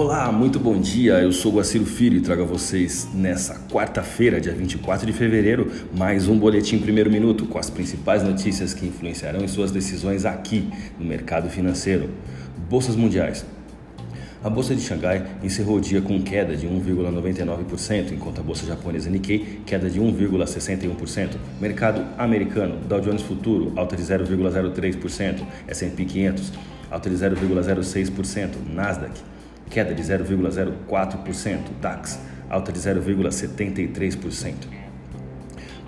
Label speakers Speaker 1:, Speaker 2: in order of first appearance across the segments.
Speaker 1: Olá, muito bom dia. Eu sou Guaciro Filho e trago a vocês nessa quarta-feira, dia 24 de fevereiro, mais um boletim primeiro minuto com as principais notícias que influenciarão em suas decisões aqui no mercado financeiro. Bolsas mundiais. A bolsa de Xangai encerrou o dia com queda de 1,99%, enquanto a bolsa japonesa Nikkei queda de 1,61%. Mercado americano, Dow Jones Futuro alta de 0,03%, S&P 500 alta de 0,06%, Nasdaq queda de 0,04%, DAX alta de 0,73%.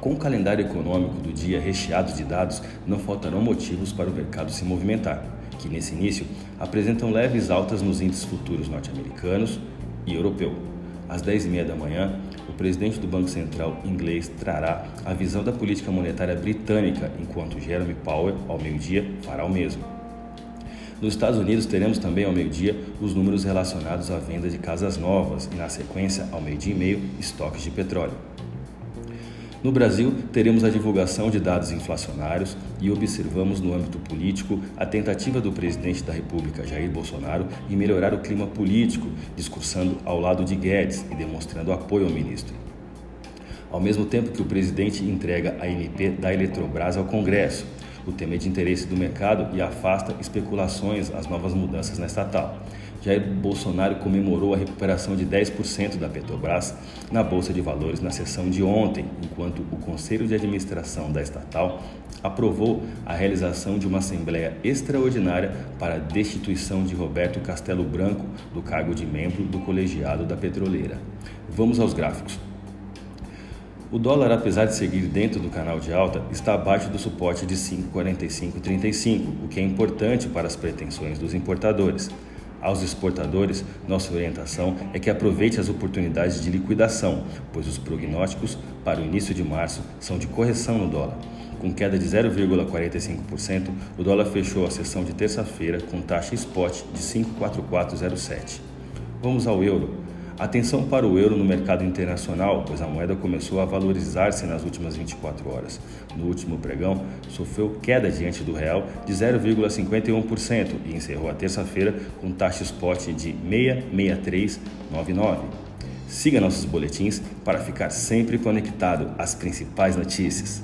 Speaker 1: Com o calendário econômico do dia recheado de dados, não faltarão motivos para o mercado se movimentar, que nesse início apresentam leves altas nos índices futuros norte-americanos e europeu. Às 10h30 da manhã, o presidente do Banco Central inglês trará a visão da política monetária britânica, enquanto Jeremy Powell, ao meio-dia, fará o mesmo. Nos Estados Unidos, teremos também ao meio-dia os números relacionados à venda de casas novas e, na sequência, ao meio-dia e meio, estoques de petróleo. No Brasil, teremos a divulgação de dados inflacionários e observamos no âmbito político a tentativa do presidente da República, Jair Bolsonaro, em melhorar o clima político, discursando ao lado de Guedes e demonstrando apoio ao ministro. Ao mesmo tempo que o presidente entrega a MP da Eletrobras ao Congresso, o tema é de interesse do mercado e afasta especulações às novas mudanças na estatal. Jair Bolsonaro comemorou a recuperação de 10% da Petrobras na Bolsa de Valores na sessão de ontem, enquanto o Conselho de Administração da estatal aprovou a realização de uma assembleia extraordinária para a destituição de Roberto Castelo Branco do cargo de membro do colegiado da petroleira. Vamos aos gráficos. O dólar, apesar de seguir dentro do canal de alta, está abaixo do suporte de 5,4535, o que é importante para as pretensões dos importadores. Aos exportadores, nossa orientação é que aproveite as oportunidades de liquidação, pois os prognósticos para o início de março são de correção no dólar. Com queda de 0,45%, o dólar fechou a sessão de terça-feira com taxa spot de 54407. Vamos ao euro. Atenção para o euro no mercado internacional, pois a moeda começou a valorizar-se nas últimas 24 horas. No último pregão, sofreu queda diante do real de 0,51% e encerrou a terça-feira com taxa spot de 66399. Siga nossos boletins para ficar sempre conectado às principais notícias.